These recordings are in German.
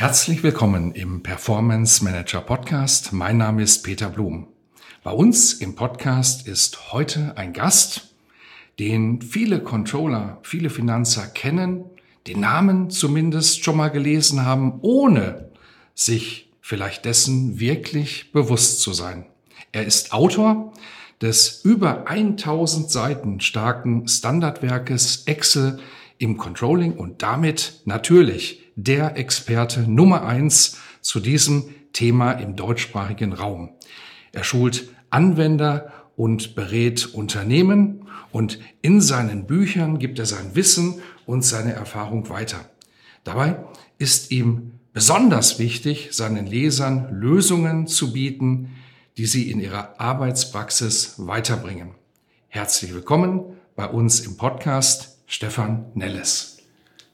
Herzlich willkommen im Performance Manager Podcast. Mein Name ist Peter Blum. Bei uns im Podcast ist heute ein Gast, den viele Controller, viele Finanzer kennen, den Namen zumindest schon mal gelesen haben, ohne sich vielleicht dessen wirklich bewusst zu sein. Er ist Autor des über 1000 Seiten starken Standardwerkes Excel im Controlling und damit natürlich der Experte Nummer eins zu diesem Thema im deutschsprachigen Raum. Er schult Anwender und berät Unternehmen und in seinen Büchern gibt er sein Wissen und seine Erfahrung weiter. Dabei ist ihm besonders wichtig, seinen Lesern Lösungen zu bieten, die sie in ihrer Arbeitspraxis weiterbringen. Herzlich willkommen bei uns im Podcast Stefan Nelles.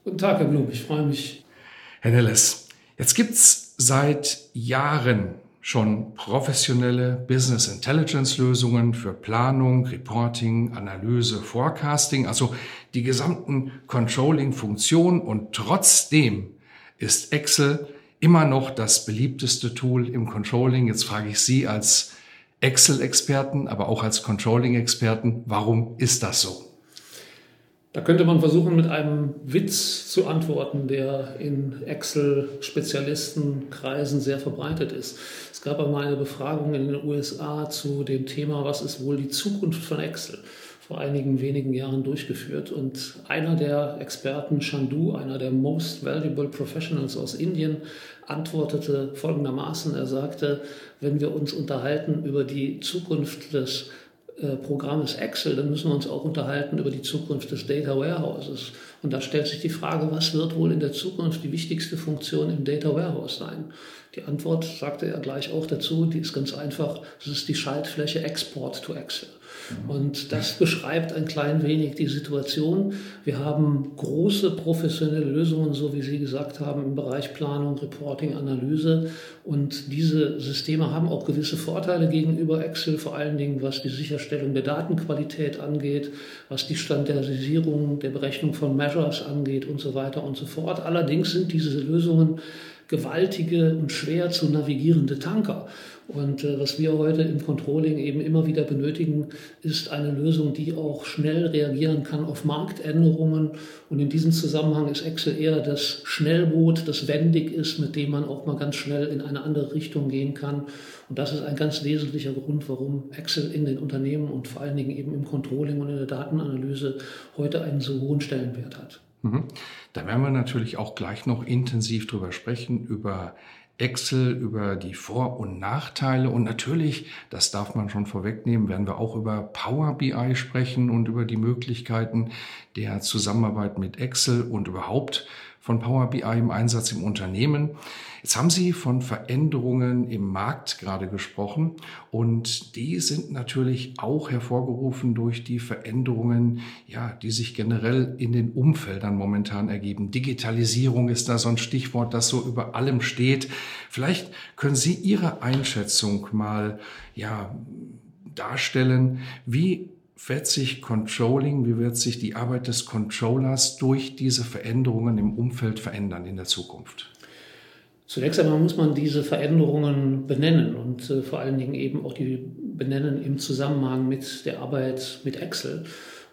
Guten Tag, Herr Blum. Ich freue mich, Herr Nelles, jetzt gibt's seit Jahren schon professionelle Business Intelligence Lösungen für Planung, Reporting, Analyse, Forecasting, also die gesamten Controlling-Funktionen und trotzdem ist Excel immer noch das beliebteste Tool im Controlling. Jetzt frage ich Sie als Excel-Experten, aber auch als Controlling-Experten, warum ist das so? Da könnte man versuchen, mit einem Witz zu antworten, der in Excel-Spezialistenkreisen sehr verbreitet ist. Es gab einmal eine Befragung in den USA zu dem Thema, was ist wohl die Zukunft von Excel? vor einigen wenigen Jahren durchgeführt. Und einer der Experten, Chandu, einer der Most Valuable Professionals aus Indien, antwortete folgendermaßen. Er sagte, wenn wir uns unterhalten über die Zukunft des Programm ist Excel, dann müssen wir uns auch unterhalten über die Zukunft des Data Warehouses. Und da stellt sich die Frage, was wird wohl in der Zukunft die wichtigste Funktion im Data Warehouse sein? Die Antwort sagte er gleich auch dazu, die ist ganz einfach, das ist die Schaltfläche Export to Excel. Und das beschreibt ein klein wenig die Situation. Wir haben große professionelle Lösungen, so wie Sie gesagt haben, im Bereich Planung, Reporting, Analyse. Und diese Systeme haben auch gewisse Vorteile gegenüber Excel, vor allen Dingen was die Sicherstellung der Datenqualität angeht, was die Standardisierung der Berechnung von Measures angeht und so weiter und so fort. Allerdings sind diese Lösungen gewaltige und schwer zu navigierende Tanker. Und äh, was wir heute im Controlling eben immer wieder benötigen, ist eine Lösung, die auch schnell reagieren kann auf Marktänderungen. Und in diesem Zusammenhang ist Excel eher das Schnellboot, das wendig ist, mit dem man auch mal ganz schnell in eine andere Richtung gehen kann. Und das ist ein ganz wesentlicher Grund, warum Excel in den Unternehmen und vor allen Dingen eben im Controlling und in der Datenanalyse heute einen so hohen Stellenwert hat. Mhm. Da werden wir natürlich auch gleich noch intensiv drüber sprechen, über Excel, über die Vor- und Nachteile und natürlich, das darf man schon vorwegnehmen, werden wir auch über Power BI sprechen und über die Möglichkeiten der Zusammenarbeit mit Excel und überhaupt von Power BI im Einsatz im Unternehmen. Jetzt haben Sie von Veränderungen im Markt gerade gesprochen und die sind natürlich auch hervorgerufen durch die Veränderungen, ja, die sich generell in den Umfeldern momentan ergeben. Digitalisierung ist da so ein Stichwort, das so über allem steht. Vielleicht können Sie Ihre Einschätzung mal, ja, darstellen. Wie wird sich Controlling, wie wird sich die Arbeit des Controllers durch diese Veränderungen im Umfeld verändern in der Zukunft? Zunächst einmal muss man diese Veränderungen benennen und äh, vor allen Dingen eben auch die benennen im Zusammenhang mit der Arbeit mit Excel.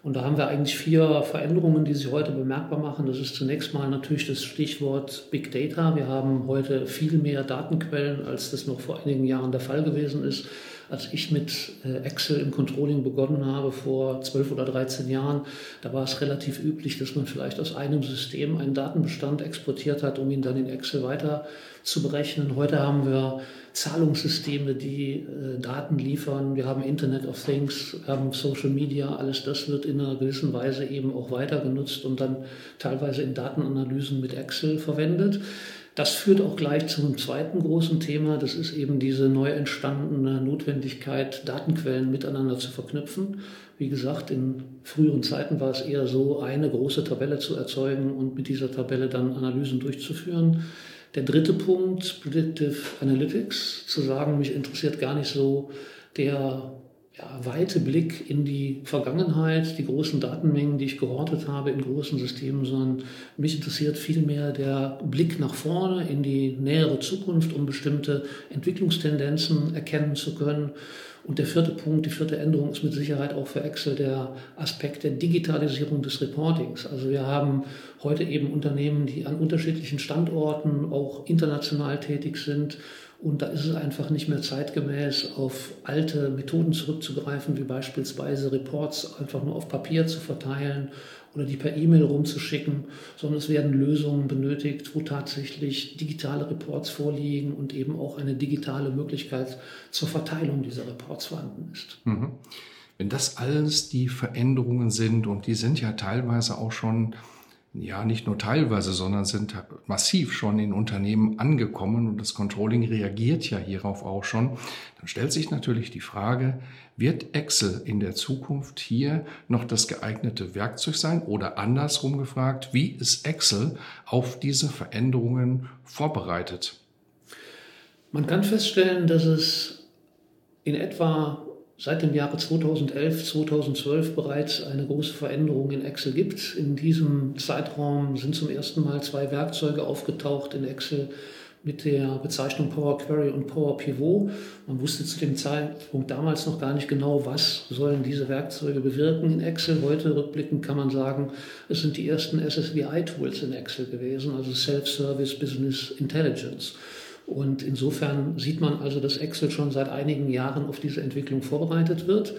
Und da haben wir eigentlich vier Veränderungen, die sich heute bemerkbar machen. Das ist zunächst mal natürlich das Stichwort Big Data. Wir haben heute viel mehr Datenquellen, als das noch vor einigen Jahren der Fall gewesen ist. als ich mit äh, Excel im Controlling begonnen habe vor 12 oder 13 Jahren, da war es relativ üblich, dass man vielleicht aus einem System einen Datenbestand exportiert hat, um ihn dann in Excel weiter zu berechnen. Heute haben wir Zahlungssysteme, die äh, Daten liefern. Wir haben Internet of Things, haben Social Media. Alles das wird in einer gewissen Weise eben auch weiter genutzt und dann teilweise in Datenanalysen mit Excel verwendet. Das führt auch gleich zum zweiten großen Thema. Das ist eben diese neu entstandene Notwendigkeit, Datenquellen miteinander zu verknüpfen. Wie gesagt, in früheren Zeiten war es eher so, eine große Tabelle zu erzeugen und mit dieser Tabelle dann Analysen durchzuführen. Der dritte Punkt, Predictive Analytics, zu sagen, mich interessiert gar nicht so der ja, weite Blick in die Vergangenheit, die großen Datenmengen, die ich gehortet habe in großen Systemen, sondern mich interessiert vielmehr der Blick nach vorne in die nähere Zukunft, um bestimmte Entwicklungstendenzen erkennen zu können. Und der vierte Punkt, die vierte Änderung ist mit Sicherheit auch für Excel der Aspekt der Digitalisierung des Reportings. Also wir haben heute eben Unternehmen, die an unterschiedlichen Standorten auch international tätig sind und da ist es einfach nicht mehr zeitgemäß, auf alte Methoden zurückzugreifen, wie beispielsweise Reports einfach nur auf Papier zu verteilen oder die per E-Mail rumzuschicken, sondern es werden Lösungen benötigt, wo tatsächlich digitale Reports vorliegen und eben auch eine digitale Möglichkeit zur Verteilung dieser Reports vorhanden ist. Mhm. Wenn das alles die Veränderungen sind und die sind ja teilweise auch schon ja nicht nur teilweise, sondern sind massiv schon in Unternehmen angekommen und das Controlling reagiert ja hierauf auch schon, dann stellt sich natürlich die Frage, wird Excel in der Zukunft hier noch das geeignete Werkzeug sein oder andersrum gefragt, wie ist Excel auf diese Veränderungen vorbereitet? Man kann feststellen, dass es in etwa seit dem Jahre 2011, 2012 bereits eine große Veränderung in Excel gibt. In diesem Zeitraum sind zum ersten Mal zwei Werkzeuge aufgetaucht in Excel mit der Bezeichnung Power Query und Power Pivot. Man wusste zu dem Zeitpunkt damals noch gar nicht genau, was sollen diese Werkzeuge bewirken in Excel. Heute rückblickend kann man sagen, es sind die ersten SSVI-Tools in Excel gewesen, also Self-Service Business Intelligence. Und insofern sieht man also, dass Excel schon seit einigen Jahren auf diese Entwicklung vorbereitet wird.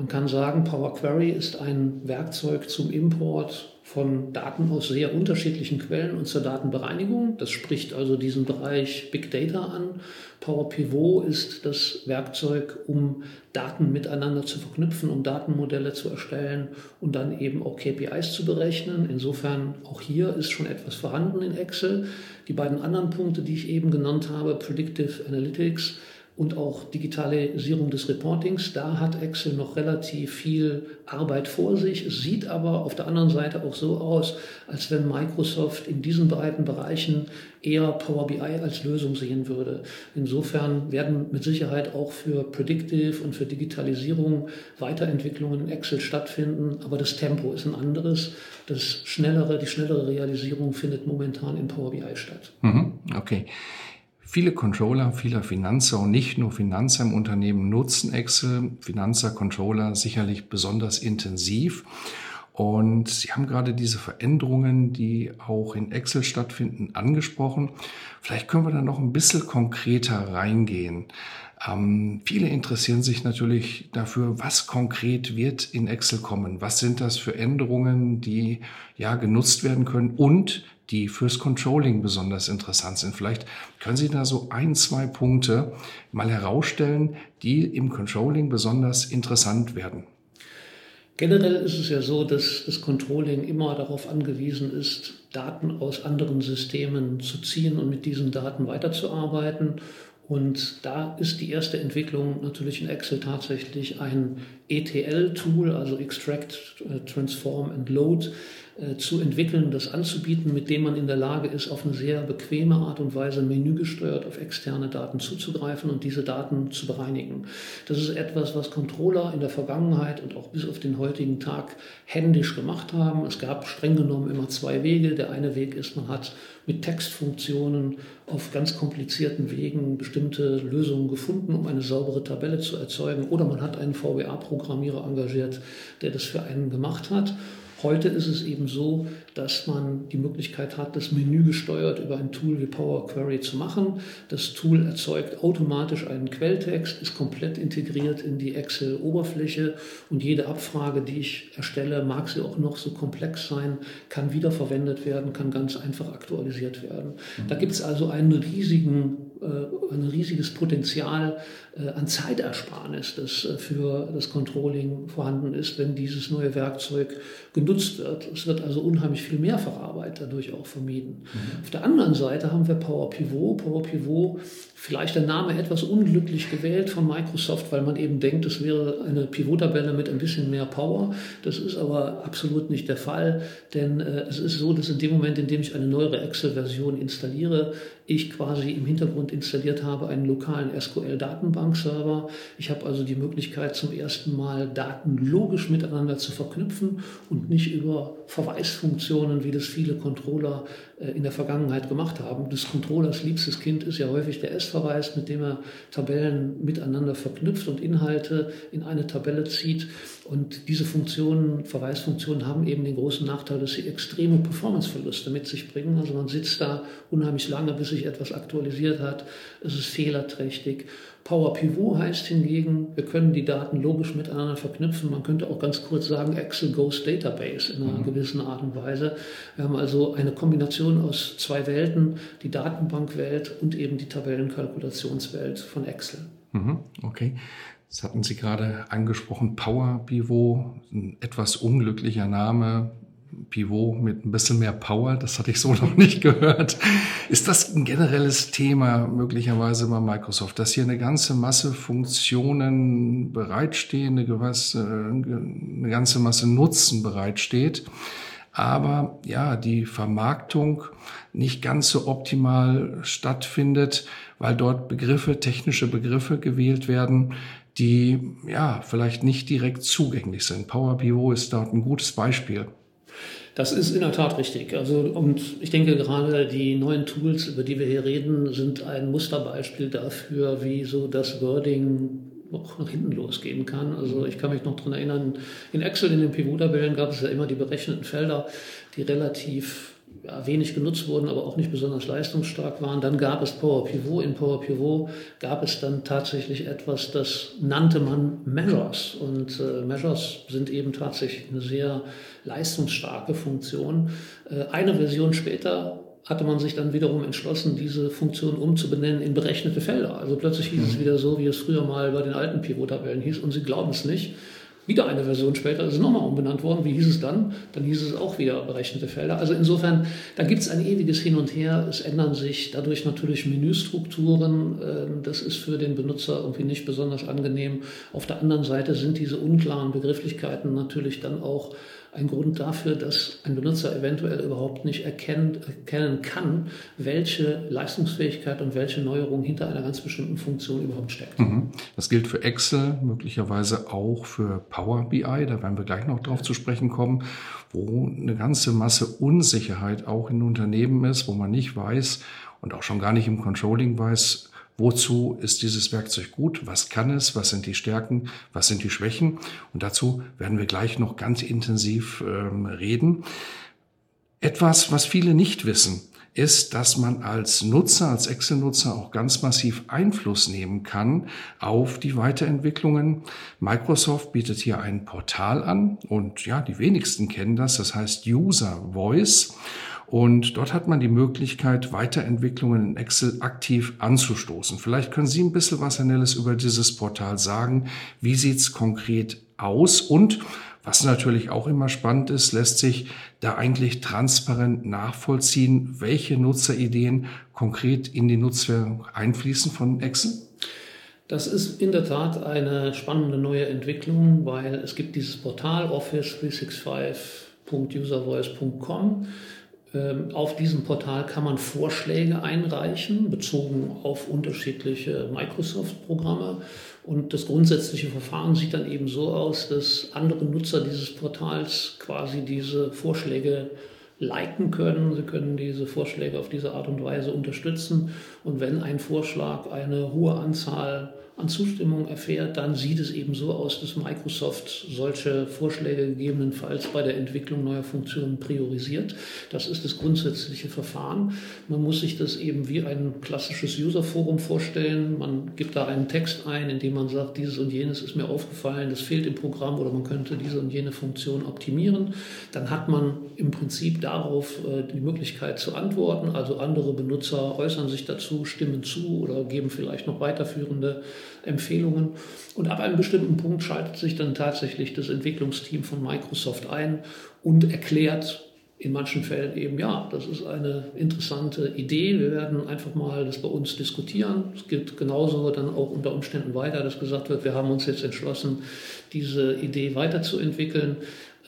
Man kann sagen, Power Query ist ein Werkzeug zum Import von Daten aus sehr unterschiedlichen Quellen und zur Datenbereinigung. Das spricht also diesen Bereich Big Data an. Power Pivot ist das Werkzeug, um Daten miteinander zu verknüpfen, um Datenmodelle zu erstellen und dann eben auch KPIs zu berechnen. Insofern auch hier ist schon etwas vorhanden in Excel. Die beiden anderen Punkte, die ich eben genannt habe, Predictive Analytics, und auch Digitalisierung des Reportings. Da hat Excel noch relativ viel Arbeit vor sich. Sieht aber auf der anderen Seite auch so aus, als wenn Microsoft in diesen beiden Bereichen eher Power BI als Lösung sehen würde. Insofern werden mit Sicherheit auch für Predictive und für Digitalisierung Weiterentwicklungen in Excel stattfinden, aber das Tempo ist ein anderes. Das schnellere, die schnellere Realisierung findet momentan in Power BI statt. Mhm, okay. Viele Controller, viele Finanzer und nicht nur Finanzer im Unternehmen nutzen Excel, Finanzer, Controller sicherlich besonders intensiv. Und Sie haben gerade diese Veränderungen, die auch in Excel stattfinden, angesprochen. Vielleicht können wir da noch ein bisschen konkreter reingehen. Ähm, viele interessieren sich natürlich dafür, was konkret wird in Excel kommen. Was sind das für Änderungen, die ja genutzt werden können und die fürs Controlling besonders interessant sind. Vielleicht können Sie da so ein, zwei Punkte mal herausstellen, die im Controlling besonders interessant werden. Generell ist es ja so, dass das Controlling immer darauf angewiesen ist, Daten aus anderen Systemen zu ziehen und mit diesen Daten weiterzuarbeiten. Und da ist die erste Entwicklung natürlich in Excel tatsächlich ein ETL-Tool, also Extract, äh, Transform and Load, zu entwickeln, das anzubieten, mit dem man in der Lage ist, auf eine sehr bequeme Art und Weise menügesteuert auf externe Daten zuzugreifen und diese Daten zu bereinigen. Das ist etwas, was Controller in der Vergangenheit und auch bis auf den heutigen Tag händisch gemacht haben. Es gab streng genommen immer zwei Wege. Der eine Weg ist, man hat mit Textfunktionen auf ganz komplizierten Wegen bestimmte Lösungen gefunden, um eine saubere Tabelle zu erzeugen. Oder man hat einen VBA-Programmierer engagiert, der das für einen gemacht hat. Heute ist es eben so, dass man die Möglichkeit hat, das Menü gesteuert über ein Tool wie Power Query zu machen. Das Tool erzeugt automatisch einen Quelltext, ist komplett integriert in die Excel-Oberfläche und jede Abfrage, die ich erstelle, mag sie auch noch so komplex sein, kann wiederverwendet werden, kann ganz einfach aktualisiert werden. Da gibt es also einen riesigen ein riesiges Potenzial äh, an Zeitersparnis, das äh, für das Controlling vorhanden ist, wenn dieses neue Werkzeug genutzt wird. Es wird also unheimlich viel Mehrfacharbeit dadurch auch vermieden. Mhm. Auf der anderen Seite haben wir Power Pivot. Power Pivot, vielleicht der Name etwas unglücklich gewählt von Microsoft, weil man eben denkt, es wäre eine Pivot-Tabelle mit ein bisschen mehr Power. Das ist aber absolut nicht der Fall, denn es ist so, dass in dem Moment, in dem ich eine neuere Excel-Version installiere, ich quasi im Hintergrund installiert habe einen lokalen SQL-Datenbankserver. Ich habe also die Möglichkeit, zum ersten Mal Daten logisch miteinander zu verknüpfen und nicht über Verweisfunktionen, wie das viele Controller in der Vergangenheit gemacht haben. Des Controllers liebstes Kind ist ja häufig der S-Verweis, mit dem er Tabellen miteinander verknüpft und Inhalte in eine Tabelle zieht. Und diese Funktionen, Verweisfunktionen haben eben den großen Nachteil, dass sie extreme Performanceverluste mit sich bringen. Also man sitzt da unheimlich lange, bis sich etwas aktualisiert hat. Es ist fehlerträchtig. Power Pivot heißt hingegen, wir können die Daten logisch miteinander verknüpfen. Man könnte auch ganz kurz sagen, Excel Ghost Database in einer mhm. gewissen Art und Weise. Wir haben also eine Kombination aus zwei Welten, die Datenbankwelt und eben die Tabellenkalkulationswelt von Excel. Mhm. Okay. Das hatten Sie gerade angesprochen, Power Pivot, ein etwas unglücklicher Name, Pivot mit ein bisschen mehr Power, das hatte ich so noch nicht gehört. Ist das ein generelles Thema möglicherweise bei Microsoft, dass hier eine ganze Masse Funktionen bereitstehen, eine, gewisse, eine ganze Masse Nutzen bereitsteht, aber ja, die Vermarktung nicht ganz so optimal stattfindet, weil dort Begriffe, technische Begriffe gewählt werden, die ja vielleicht nicht direkt zugänglich sind. Power BO ist dort ein gutes Beispiel. Das ist in der Tat richtig. Also, und ich denke gerade die neuen Tools, über die wir hier reden, sind ein Musterbeispiel dafür, wie so das Wording auch nach hinten losgehen kann. Also ich kann mich noch daran erinnern, in Excel in den Pivot-Tabellen gab es ja immer die berechneten Felder, die relativ ja, wenig genutzt wurden, aber auch nicht besonders leistungsstark waren. Dann gab es Power Pivot. In Power Pivot gab es dann tatsächlich etwas, das nannte man Measures. Und äh, Measures sind eben tatsächlich eine sehr leistungsstarke Funktion. Äh, eine Version später hatte man sich dann wiederum entschlossen, diese Funktion umzubenennen in berechnete Felder. Also plötzlich hieß mhm. es wieder so, wie es früher mal bei den alten Pivot-Tabellen hieß. Und Sie glauben es nicht. Wieder eine Version später ist es nochmal umbenannt worden. Wie hieß es dann? Dann hieß es auch wieder berechnete Felder. Also insofern, da gibt es ein ewiges Hin und Her. Es ändern sich dadurch natürlich Menüstrukturen. Ähm, das ist für den Benutzer irgendwie nicht besonders angenehm. Auf der anderen Seite sind diese unklaren Begrifflichkeiten natürlich dann auch ein Grund dafür, dass ein Benutzer eventuell überhaupt nicht erkennen, erkennen kann, welche Leistungsfähigkeit und welche Neuerung hinter einer ganz bestimmten Funktion überhaupt steckt. Mhm. Das gilt für Excel, möglicherweise auch für Power BI, da werden wir gleich noch drauf zu sprechen kommen, wo eine ganze Masse Unsicherheit auch in Unternehmen ist, wo man nicht weiß und auch schon gar nicht im Controlling weiß, Wozu ist dieses Werkzeug gut? Was kann es? Was sind die Stärken? Was sind die Schwächen? Und dazu werden wir gleich noch ganz intensiv ähm, reden. Etwas, was viele nicht wissen, ist, dass man als Nutzer, als Excel-Nutzer auch ganz massiv Einfluss nehmen kann auf die Weiterentwicklungen. Microsoft bietet hier ein Portal an und ja, die wenigsten kennen das, das heißt User Voice. Und dort hat man die Möglichkeit, Weiterentwicklungen in Excel aktiv anzustoßen. Vielleicht können Sie ein bisschen was, Herr Nellis, über dieses Portal sagen. Wie sieht's konkret aus? Und was natürlich auch immer spannend ist, lässt sich da eigentlich transparent nachvollziehen, welche Nutzerideen konkret in die Nutzung einfließen von Excel? Das ist in der Tat eine spannende neue Entwicklung, weil es gibt dieses Portal office365.uservoice.com ähm, auf diesem Portal kann man Vorschläge einreichen, bezogen auf unterschiedliche Microsoft-Programme. Und das grundsätzliche Verfahren sieht dann eben so aus, dass andere Nutzer dieses Portals quasi diese Vorschläge liken können. Sie können diese Vorschläge auf diese Art und Weise unterstützen. Und wenn ein Vorschlag eine hohe Anzahl an Zustimmung erfährt, dann sieht es eben so aus, dass Microsoft solche Vorschläge gegebenenfalls bei der Entwicklung neuer Funktionen priorisiert. Das ist das grundsätzliche Verfahren. Man muss sich das eben wie ein klassisches Userforum vorstellen. Man gibt da einen Text ein, in dem man sagt, dieses und jenes ist mir aufgefallen, das fehlt im Programm oder man könnte diese und jene Funktion optimieren. Dann hat man im Prinzip darauf äh, die Möglichkeit zu antworten. Also andere Benutzer äußern sich dazu, stimmen zu oder geben vielleicht noch weiterführende Empfehlungen. Und ab einem bestimmten Punkt schaltet sich dann tatsächlich das Entwicklungsteam von Microsoft ein und erklärt in manchen Fällen eben, ja, das ist eine interessante Idee. Wir werden einfach mal das bei uns diskutieren. Es geht genauso dann auch unter Umständen weiter, dass gesagt wird, wir haben uns jetzt entschlossen, diese Idee weiterzuentwickeln.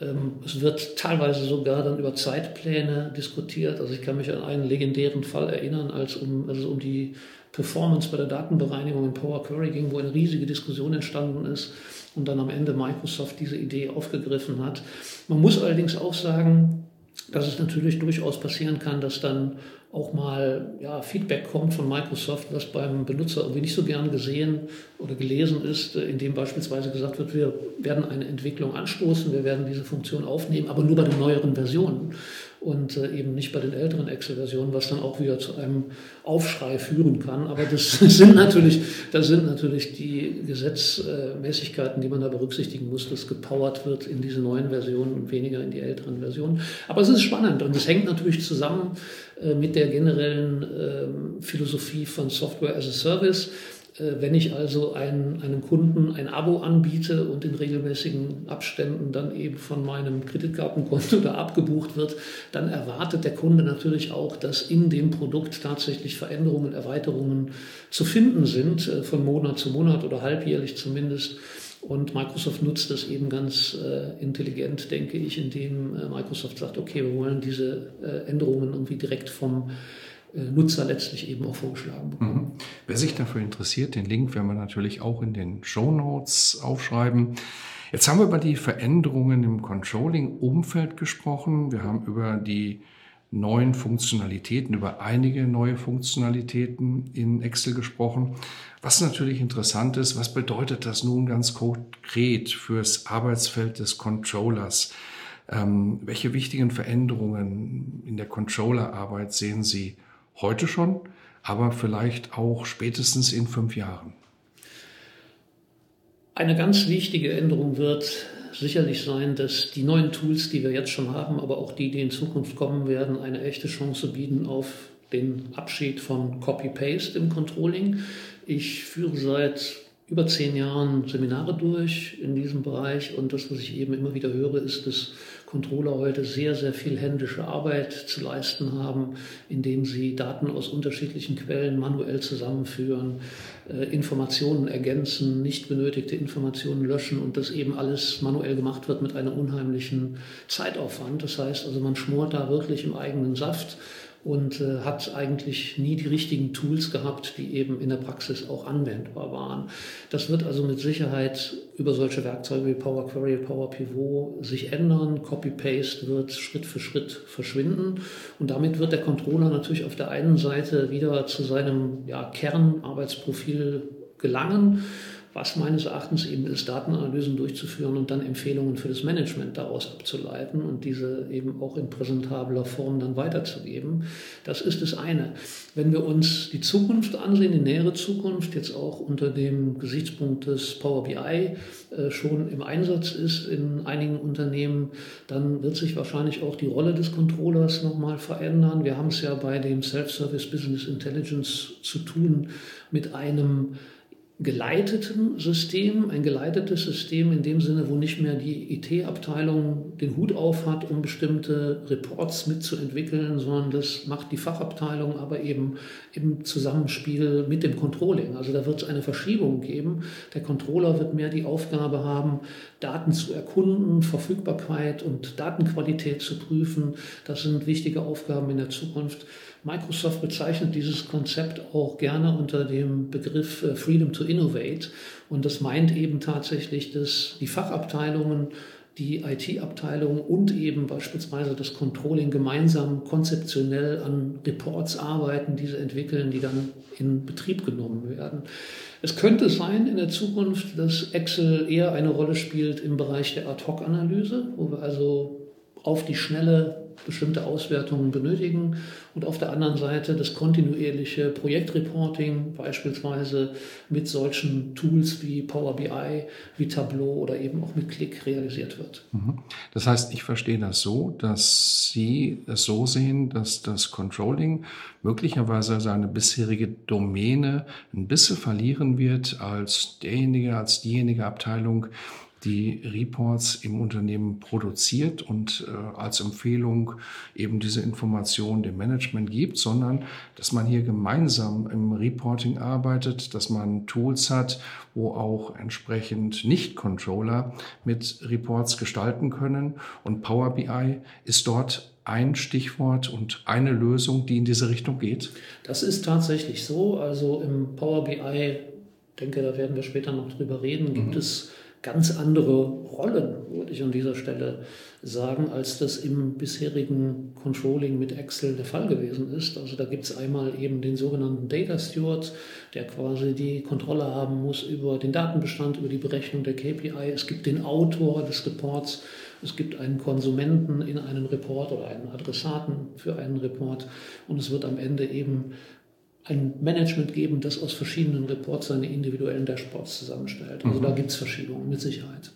Ähm, es wird teilweise sogar dann über Zeitpläne diskutiert. Also ich kann mich an einen legendären Fall erinnern, als um, also um die Performance bei der Datenbereinigung in Power Query ging, wo eine riesige Diskussion entstanden ist und dann am Ende Microsoft diese Idee aufgegriffen hat. Man muss allerdings auch sagen, dass es natürlich durchaus passieren kann, dass dann auch mal ja, Feedback kommt von Microsoft, was beim Benutzer irgendwie nicht so gern gesehen oder gelesen ist, in dem beispielsweise gesagt wird, wir werden eine Entwicklung anstoßen, wir werden diese Funktion aufnehmen, aber nur bei den neueren Versionen und äh, eben nicht bei den älteren Excel-Versionen, was dann auch wieder zu einem Aufschrei führen kann. Aber das sind natürlich, das sind natürlich die Gesetzmäßigkeiten, die man da berücksichtigen muss, dass gepowert wird in diese neuen Versionen und weniger in die älteren Versionen. Aber es ist spannend und es hängt natürlich zusammen äh, mit der generellen ähm, Philosophie von Software as a Service. Äh, wenn ich also einen, einem Kunden ein Abo anbiete und in regelmäßigen Abständen dann eben von meinem Kreditkartenkonto da abgebucht wird, dann erwartet der Kunde natürlich auch, dass in dem Produkt tatsächlich Veränderungen, Erweiterungen zu finden sind, äh, von Monat zu Monat oder halbjährlich zumindest. Und Microsoft nutzt das eben ganz äh, intelligent, denke ich, indem äh, Microsoft sagt, okay, wir wollen diese äh, Änderungen irgendwie direkt vom Nutzer letztlich eben auch vorgeschlagen bekommen. Mhm. Wer sich dafür interessiert, den Link werden wir natürlich auch in den Show Notes aufschreiben. Jetzt haben wir über die Veränderungen im Controlling-Umfeld gesprochen. Wir haben über die neuen Funktionalitäten, über einige neue Funktionalitäten in Excel gesprochen. Was natürlich interessant ist, was bedeutet das nun ganz konkret fürs Arbeitsfeld des Controllers? Ähm, welche wichtigen Veränderungen in der Controllerarbeit sehen Sie heute schon, aber vielleicht auch spätestens in fünf Jahren? Eine ganz wichtige Änderung wird sicherlich sein, dass die neuen Tools, die wir jetzt schon haben, aber auch die, die in Zukunft kommen werden, eine echte Chance bieten auf den Abschied von Copy-Paste im Controlling. Ich führe seit über zehn Jahren Seminare durch in diesem Bereich und das, was ich eben immer wieder höre, ist, dass Controller heute sehr, sehr viel händische Arbeit zu leisten haben, indem sie Daten aus unterschiedlichen Quellen manuell zusammenführen, äh, Informationen ergänzen, nicht benötigte Informationen löschen und das eben alles manuell gemacht wird mit einem unheimlichen Zeitaufwand. Das heißt also, man schmort da wirklich im eigenen Saft und äh, hat eigentlich nie die richtigen Tools gehabt, die eben in der Praxis auch anwendbar waren. Das wird also mit Sicherheit über solche Werkzeuge wie Power Query, Power Pivot sich ändern. Copy-Paste wird Schritt für Schritt verschwinden und damit wird der Controller natürlich auf der einen Seite wieder zu seinem ja, Kernarbeitsprofil gelangen was meines Erachtens eben ist, Datenanalysen durchzuführen und dann Empfehlungen für das Management daraus abzuleiten und diese eben auch in präsentabler Form dann weiterzugeben. Das ist das eine. Wenn wir uns die Zukunft ansehen, die nähere Zukunft, jetzt auch unter dem Gesichtspunkt des Power BI äh, schon im Einsatz ist in einigen Unternehmen, dann wird sich wahrscheinlich auch die Rolle des Controllers nochmal verändern. Wir haben es ja bei dem Self-Service Business Intelligence zu tun mit einem geleiteten System, ein geleitetes System in dem Sinne, wo nicht mehr die IT-Abteilung den Hut auf hat, um bestimmte Reports mitzuentwickeln, sondern das macht die Fachabteilung aber eben im Zusammenspiel mit dem Controlling. Also da wird es eine Verschiebung geben. Der Controller wird mehr die Aufgabe haben, Daten zu erkunden, Verfügbarkeit und Datenqualität zu prüfen. Das sind wichtige Aufgaben in der Zukunft. Microsoft bezeichnet dieses Konzept auch gerne unter dem Begriff äh, Freedom to Innovate. Und das meint eben tatsächlich, dass die Fachabteilungen die IT-Abteilung und eben beispielsweise das Controlling gemeinsam konzeptionell an Reports arbeiten, diese entwickeln, die dann in Betrieb genommen werden. Es könnte sein in der Zukunft, dass Excel eher eine Rolle spielt im Bereich der Ad-Hoc-Analyse, wo wir also auf die Schnelle bestimmte Auswertungen benötigen und auf der anderen Seite das kontinuierliche Projektreporting, beispielsweise mit solchen Tools wie Power BI, wie Tableau oder eben auch mit Click realisiert wird. Mhm. Das heißt, ich verstehe das so, dass Sie es so sehen, dass das Controlling möglicherweise seine bisherige Domäne ein bisschen verlieren wird als derjenige, als diejenige Abteilung, die Reports im Unternehmen produziert und äh, als Empfehlung eben diese Information dem Management gibt, sondern dass man hier gemeinsam im Reporting arbeitet, dass man Tools hat, wo auch entsprechend Nicht-Controller mit Reports gestalten können. Und Power BI ist dort ein Stichwort und eine Lösung, die in diese Richtung geht? Das ist tatsächlich so. Also im Power BI, denke, da werden wir später noch drüber reden, gibt mhm. es ganz andere Rollen, würde ich an dieser Stelle sagen, als das im bisherigen Controlling mit Excel der Fall gewesen ist. Also da gibt es einmal eben den sogenannten Data Steward, der quasi die Kontrolle haben muss über den Datenbestand, über die Berechnung der KPI. Es gibt den Autor des Reports, es gibt einen Konsumenten in einem Report oder einen Adressaten für einen Report und es wird am Ende eben ein Management geben, das aus verschiedenen Reports seine individuellen Dashboards zusammenstellt. Also mhm. da gibt es Verschiebungen mit Sicherheit.